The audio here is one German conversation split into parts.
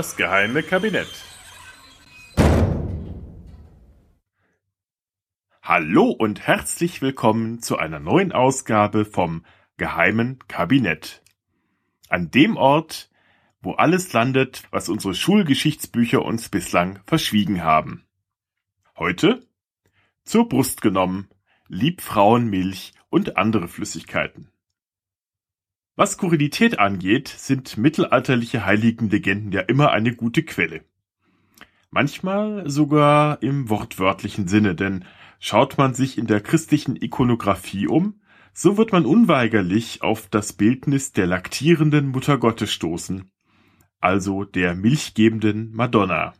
Das geheime Kabinett. Hallo und herzlich willkommen zu einer neuen Ausgabe vom geheimen Kabinett. An dem Ort, wo alles landet, was unsere Schulgeschichtsbücher uns bislang verschwiegen haben. Heute zur Brust genommen, Liebfrauenmilch und andere Flüssigkeiten. Was Skurrilität angeht, sind mittelalterliche Heiligenlegenden ja immer eine gute Quelle. Manchmal sogar im wortwörtlichen Sinne, denn schaut man sich in der christlichen Ikonographie um, so wird man unweigerlich auf das Bildnis der laktierenden Mutter Gottes stoßen, also der milchgebenden Madonna.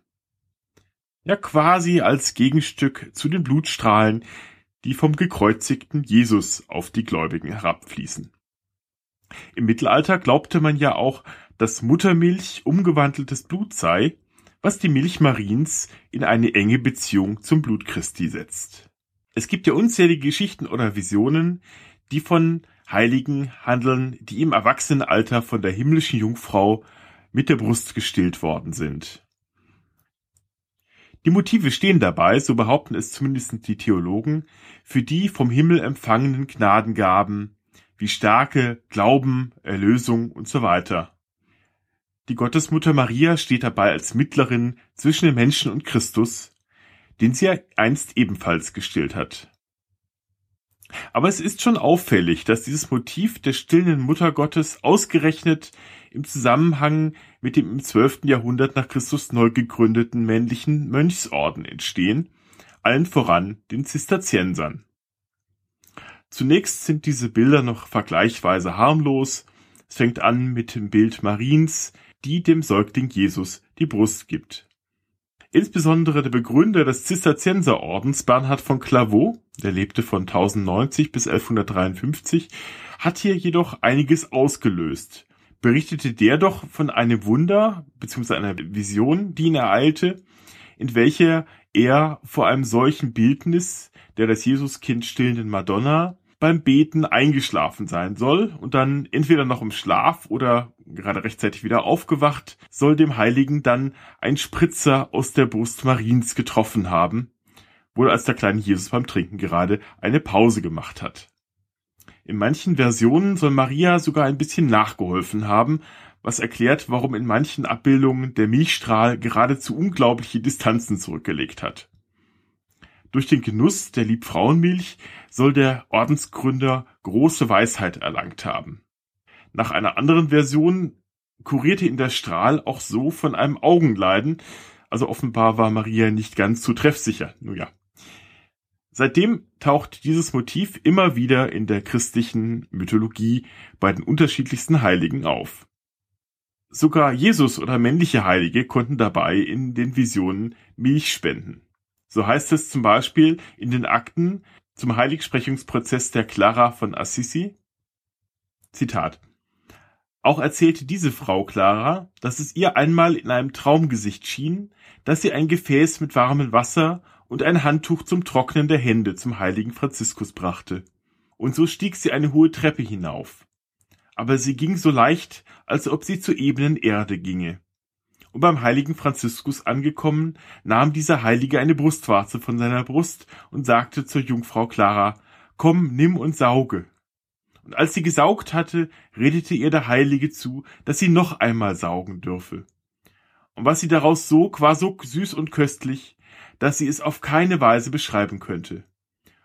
Ja quasi als Gegenstück zu den Blutstrahlen, die vom gekreuzigten Jesus auf die Gläubigen herabfließen. Im Mittelalter glaubte man ja auch, dass Muttermilch umgewandeltes Blut sei, was die Milch Mariens in eine enge Beziehung zum Blut Christi setzt. Es gibt ja unzählige Geschichten oder Visionen, die von Heiligen handeln, die im Erwachsenenalter von der himmlischen Jungfrau mit der Brust gestillt worden sind. Die Motive stehen dabei, so behaupten es zumindest die Theologen, für die vom Himmel empfangenen Gnadengaben, wie Stärke, Glauben, Erlösung und so weiter. Die Gottesmutter Maria steht dabei als Mittlerin zwischen den Menschen und Christus, den sie einst ebenfalls gestillt hat. Aber es ist schon auffällig, dass dieses Motiv der stillenden Mutter Gottes ausgerechnet im Zusammenhang mit dem im 12. Jahrhundert nach Christus neu gegründeten männlichen Mönchsorden entstehen, allen voran den Zisterziensern. Zunächst sind diese Bilder noch vergleichsweise harmlos. Es fängt an mit dem Bild Mariens, die dem Säugling Jesus die Brust gibt. Insbesondere der Begründer des Zisterzienserordens Bernhard von Clairvaux, der lebte von 1090 bis 1153, hat hier jedoch einiges ausgelöst. Berichtete der doch von einem Wunder bzw. einer Vision, die ihn ereilte, in welcher er vor einem solchen Bildnis der das Jesuskind stillenden Madonna beim Beten eingeschlafen sein soll und dann entweder noch im Schlaf oder gerade rechtzeitig wieder aufgewacht, soll dem Heiligen dann ein Spritzer aus der Brust Mariens getroffen haben, wohl als der kleine Jesus beim Trinken gerade eine Pause gemacht hat. In manchen Versionen soll Maria sogar ein bisschen nachgeholfen haben, was erklärt, warum in manchen Abbildungen der Milchstrahl geradezu unglaubliche Distanzen zurückgelegt hat. Durch den Genuss der Liebfrauenmilch soll der Ordensgründer große Weisheit erlangt haben. Nach einer anderen Version kurierte ihn der Strahl auch so von einem Augenleiden, also offenbar war Maria nicht ganz zu treffsicher. Nun ja. Seitdem taucht dieses Motiv immer wieder in der christlichen Mythologie bei den unterschiedlichsten Heiligen auf. Sogar Jesus oder männliche Heilige konnten dabei in den Visionen Milch spenden. So heißt es zum Beispiel in den Akten zum Heiligsprechungsprozess der Clara von Assisi. Zitat. Auch erzählte diese Frau Clara, dass es ihr einmal in einem Traumgesicht schien, dass sie ein Gefäß mit warmem Wasser und ein Handtuch zum Trocknen der Hände zum heiligen Franziskus brachte. Und so stieg sie eine hohe Treppe hinauf. Aber sie ging so leicht, als ob sie zur ebenen Erde ginge und beim heiligen Franziskus angekommen, nahm dieser Heilige eine Brustwarze von seiner Brust und sagte zur Jungfrau Clara, komm, nimm und sauge. Und als sie gesaugt hatte, redete ihr der Heilige zu, dass sie noch einmal saugen dürfe. Und was sie daraus sog, war so süß und köstlich, dass sie es auf keine Weise beschreiben könnte.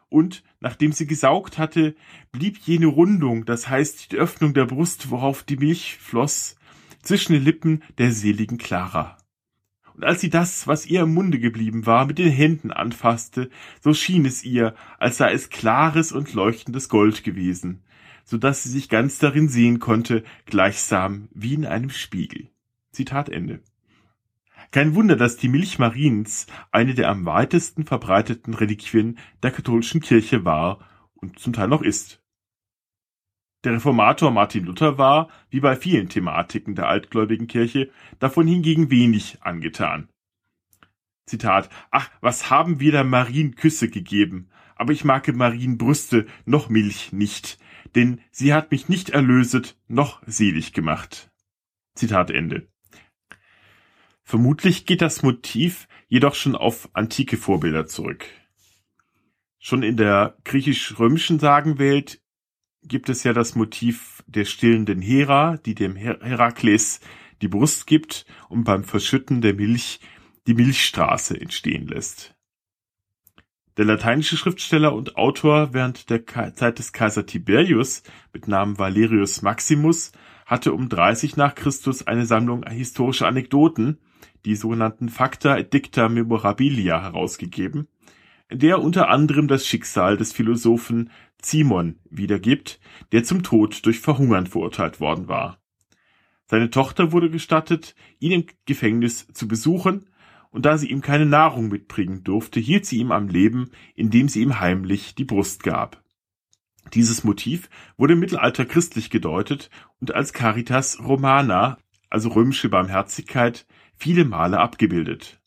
Und, nachdem sie gesaugt hatte, blieb jene Rundung, das heißt die Öffnung der Brust, worauf die Milch floss, zwischen den Lippen der seligen Clara. Und als sie das, was ihr im Munde geblieben war, mit den Händen anfasste, so schien es ihr, als sei es klares und leuchtendes Gold gewesen, so dass sie sich ganz darin sehen konnte, gleichsam wie in einem Spiegel. Zitat Ende. Kein Wunder, dass die Milch Mariens eine der am weitesten verbreiteten Reliquien der katholischen Kirche war und zum Teil noch ist. Der Reformator Martin Luther war, wie bei vielen Thematiken der altgläubigen Kirche, davon hingegen wenig angetan. Zitat, ach, was haben wir der Marien Küsse gegeben, aber ich mag Marien Brüste noch Milch nicht, denn sie hat mich nicht erlöset noch selig gemacht. Zitat Ende. Vermutlich geht das Motiv jedoch schon auf antike Vorbilder zurück. Schon in der griechisch-römischen Sagenwelt gibt es ja das Motiv der stillenden Hera, die dem Her Herakles die Brust gibt und beim Verschütten der Milch die Milchstraße entstehen lässt. Der lateinische Schriftsteller und Autor während der Zeit des Kaiser Tiberius mit Namen Valerius Maximus hatte um 30 nach Christus eine Sammlung historischer Anekdoten, die sogenannten Facta Dicta Memorabilia herausgegeben, in der unter anderem das Schicksal des Philosophen Cimon wiedergibt, der zum Tod durch Verhungern verurteilt worden war. Seine Tochter wurde gestattet, ihn im Gefängnis zu besuchen, und da sie ihm keine Nahrung mitbringen durfte, hielt sie ihm am Leben, indem sie ihm heimlich die Brust gab. Dieses Motiv wurde im Mittelalter christlich gedeutet und als Caritas Romana, also römische Barmherzigkeit, viele Male abgebildet.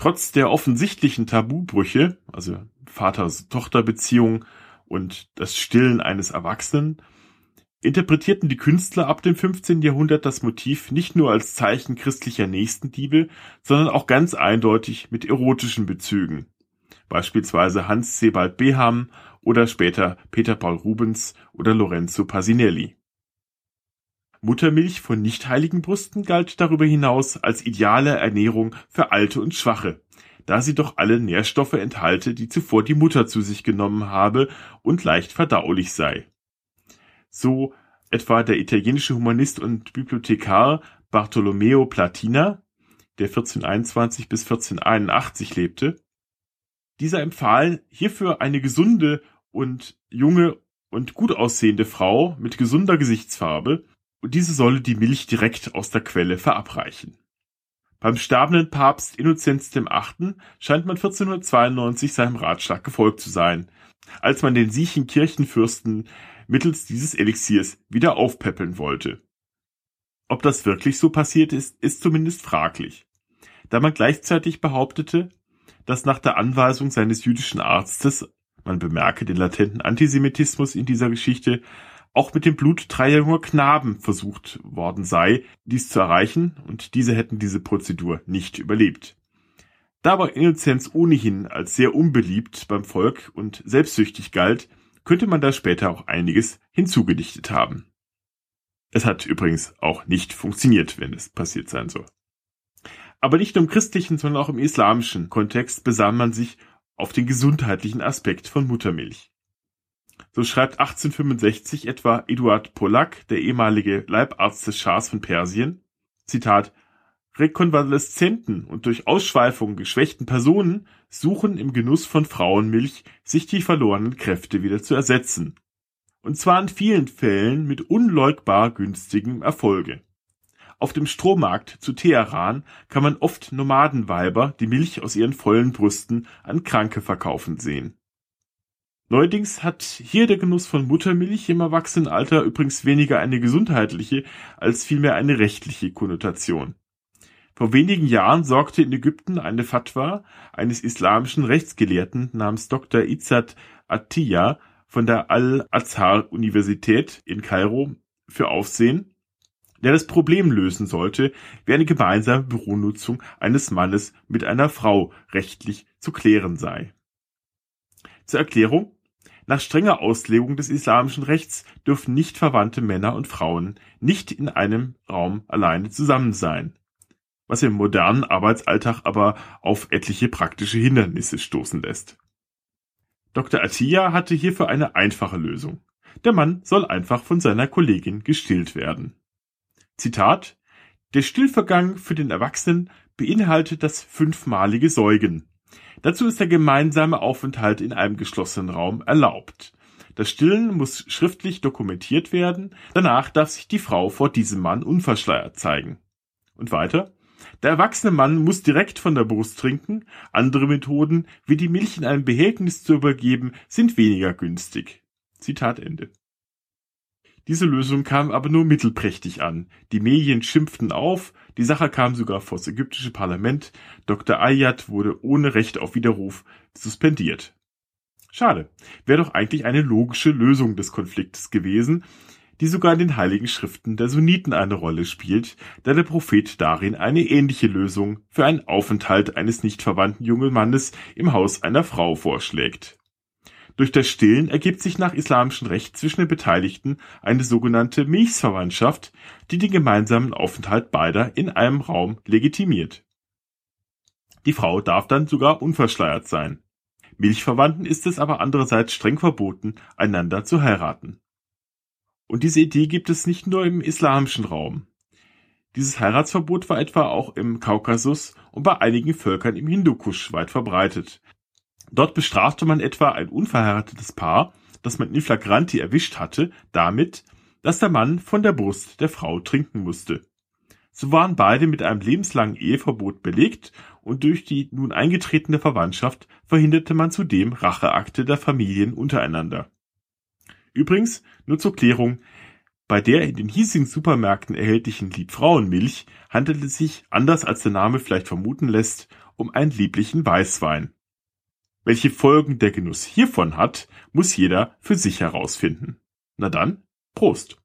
Trotz der offensichtlichen Tabubrüche, also Vater-Tochter-Beziehung und das Stillen eines Erwachsenen, interpretierten die Künstler ab dem 15. Jahrhundert das Motiv nicht nur als Zeichen christlicher Nächstenliebe, sondern auch ganz eindeutig mit erotischen Bezügen. Beispielsweise Hans Sebald Beham oder später Peter Paul Rubens oder Lorenzo Pasinelli. Muttermilch von nicht heiligen Brüsten galt darüber hinaus als ideale Ernährung für Alte und Schwache, da sie doch alle Nährstoffe enthalte, die zuvor die Mutter zu sich genommen habe und leicht verdaulich sei. So etwa der italienische Humanist und Bibliothekar Bartolomeo Platina, der 1421 bis 1481 lebte. Dieser empfahl hierfür eine gesunde und junge und gut aussehende Frau mit gesunder Gesichtsfarbe, und diese solle die Milch direkt aus der Quelle verabreichen. Beim sterbenden Papst Innozenz VIII. scheint man 1492 seinem Ratschlag gefolgt zu sein, als man den siechen Kirchenfürsten mittels dieses Elixiers wieder aufpäppeln wollte. Ob das wirklich so passiert ist, ist zumindest fraglich, da man gleichzeitig behauptete, dass nach der Anweisung seines jüdischen Arztes, man bemerke den latenten Antisemitismus in dieser Geschichte, auch mit dem Blut dreier junger Knaben versucht worden sei, dies zu erreichen, und diese hätten diese Prozedur nicht überlebt. Da aber Innozenz ohnehin als sehr unbeliebt beim Volk und selbstsüchtig galt, könnte man da später auch einiges hinzugedichtet haben. Es hat übrigens auch nicht funktioniert, wenn es passiert sein soll. Aber nicht nur im christlichen, sondern auch im islamischen Kontext besann man sich auf den gesundheitlichen Aspekt von Muttermilch. So schreibt 1865 etwa Eduard Pollack, der ehemalige Leibarzt des Schahs von Persien, Zitat, Rekonvaleszenten und durch Ausschweifung geschwächten Personen suchen im Genuss von Frauenmilch sich die verlorenen Kräfte wieder zu ersetzen. Und zwar in vielen Fällen mit unleugbar günstigem Erfolge. Auf dem Strohmarkt zu Teheran kann man oft Nomadenweiber die Milch aus ihren vollen Brüsten an Kranke verkaufen sehen. Neuerdings hat hier der Genuss von Muttermilch im Erwachsenenalter übrigens weniger eine gesundheitliche als vielmehr eine rechtliche Konnotation. Vor wenigen Jahren sorgte in Ägypten eine Fatwa eines islamischen Rechtsgelehrten namens Dr. Izzat Atiyah von der Al-Azhar-Universität in Kairo für Aufsehen, der das Problem lösen sollte, wie eine gemeinsame Büronutzung eines Mannes mit einer Frau rechtlich zu klären sei. Zur Erklärung nach strenger Auslegung des islamischen Rechts dürfen nicht verwandte Männer und Frauen nicht in einem Raum alleine zusammen sein, was im modernen Arbeitsalltag aber auf etliche praktische Hindernisse stoßen lässt. Dr. Atiyah hatte hierfür eine einfache Lösung. Der Mann soll einfach von seiner Kollegin gestillt werden. Zitat Der Stillvergang für den Erwachsenen beinhaltet das fünfmalige Säugen. Dazu ist der gemeinsame Aufenthalt in einem geschlossenen Raum erlaubt. Das Stillen muss schriftlich dokumentiert werden, danach darf sich die Frau vor diesem Mann unverschleiert zeigen. Und weiter? Der erwachsene Mann muss direkt von der Brust trinken, andere Methoden, wie die Milch in einem Behältnis zu übergeben, sind weniger günstig. Zitat Ende. Diese Lösung kam aber nur mittelprächtig an. Die Medien schimpften auf, die Sache kam sogar vor das ägyptische Parlament. Dr. Ayat wurde ohne Recht auf Widerruf suspendiert. Schade. Wäre doch eigentlich eine logische Lösung des Konfliktes gewesen, die sogar in den heiligen Schriften der Sunniten eine Rolle spielt, da der Prophet darin eine ähnliche Lösung für einen Aufenthalt eines nicht verwandten jungen Mannes im Haus einer Frau vorschlägt. Durch das Stillen ergibt sich nach islamischem Recht zwischen den Beteiligten eine sogenannte Milchsverwandtschaft, die den gemeinsamen Aufenthalt beider in einem Raum legitimiert. Die Frau darf dann sogar unverschleiert sein. Milchverwandten ist es aber andererseits streng verboten, einander zu heiraten. Und diese Idee gibt es nicht nur im islamischen Raum. Dieses Heiratsverbot war etwa auch im Kaukasus und bei einigen Völkern im Hindukusch weit verbreitet. Dort bestrafte man etwa ein unverheiratetes Paar, das man in flagranti erwischt hatte, damit, dass der Mann von der Brust der Frau trinken musste. So waren beide mit einem lebenslangen Eheverbot belegt und durch die nun eingetretene Verwandtschaft verhinderte man zudem Racheakte der Familien untereinander. Übrigens, nur zur Klärung, bei der in den hiesigen Supermärkten erhältlichen Liebfrauenmilch handelt es sich, anders als der Name vielleicht vermuten lässt, um einen lieblichen Weißwein. Welche Folgen der Genuss hiervon hat, muss jeder für sich herausfinden. Na dann, Prost!